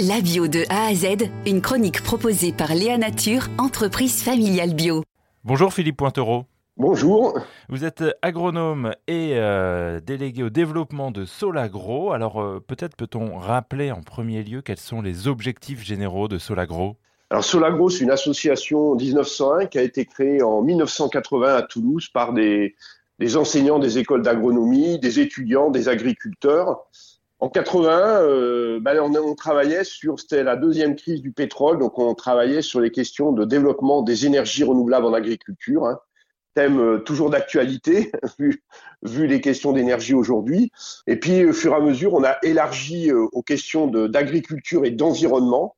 La bio de A à Z, une chronique proposée par Léa Nature, entreprise familiale bio. Bonjour Philippe Pointereau. Bonjour. Vous êtes agronome et euh, délégué au développement de Solagro. Alors euh, peut-être peut-on rappeler en premier lieu quels sont les objectifs généraux de Solagro? Alors Solagro, c'est une association 1901 qui a été créée en 1980 à Toulouse par des, des enseignants des écoles d'agronomie, des étudiants, des agriculteurs en 81, euh, ben, on, travaillait sur, c'était la deuxième crise du pétrole, donc on travaillait sur les questions de développement des énergies renouvelables en agriculture, hein. thème euh, toujours d'actualité vu, les questions d'énergie aujourd'hui. Et puis, au fur et à mesure, on a élargi euh, aux questions d'agriculture et d'environnement.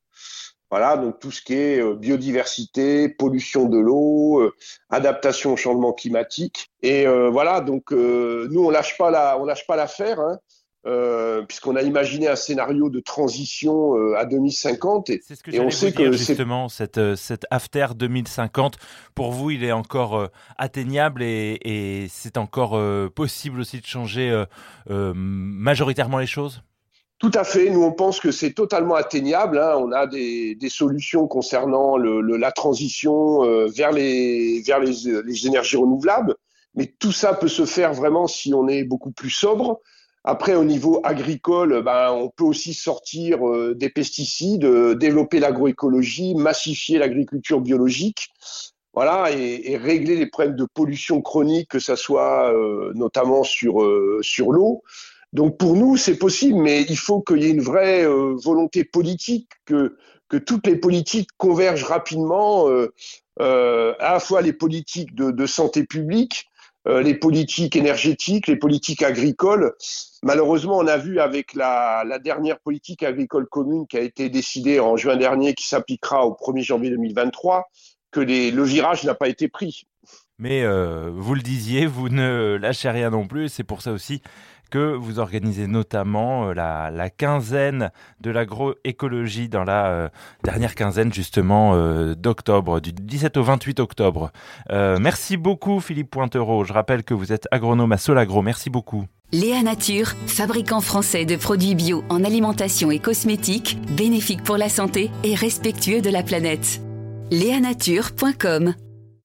Voilà, donc tout ce qui est euh, biodiversité, pollution de l'eau, adaptation au changement climatique. Et voilà, donc nous on lâche pas la, on lâche pas l'affaire. Hein. Euh, puisqu'on a imaginé un scénario de transition euh, à 2050. Et, ce que et on sait que justement, cette, euh, cette after 2050, pour vous, il est encore atteignable et, et c'est encore possible aussi de changer majoritairement les choses? Tout à fait. Nous, on pense que c'est totalement atteignable. Hein. On a des, des, solutions concernant le, le, la transition vers, les, vers les, les énergies renouvelables. Mais tout ça peut se faire vraiment si on est beaucoup plus sobre, après, au niveau agricole, ben, on peut aussi sortir euh, des pesticides, euh, développer l'agroécologie, massifier l'agriculture biologique, voilà, et, régler les problèmes de pollution chronique, que ça soit euh, notamment sur sur l'eau. Donc pour nous, c'est possible, mais il faut qu'il y ait une vraie volonté politique, que que toutes les politiques convergent rapidement, à la fois les politiques de, santé publique, les politiques énergétiques, les politiques agricoles. Malheureusement, on a vu avec la, dernière politique agricole commune qui a été décidée en juin dernier, qui s'appliquera au 1er janvier 2023, que le virage n'a pas été pris. Mais euh, vous le disiez, vous ne lâchez rien non plus. C'est pour ça aussi que vous organisez notamment euh, la, quinzaine de l'agroécologie dans la euh, dernière quinzaine justement euh, d'octobre, du 17 au 28 octobre. merci beaucoup Philippe Pointereau. Je rappelle que vous êtes agronome à Solagro. Merci beaucoup. Léa Nature, fabricant français de produits bio en alimentation et cosmétiques, bénéfique pour la santé et respectueux de la planète. Léanature.com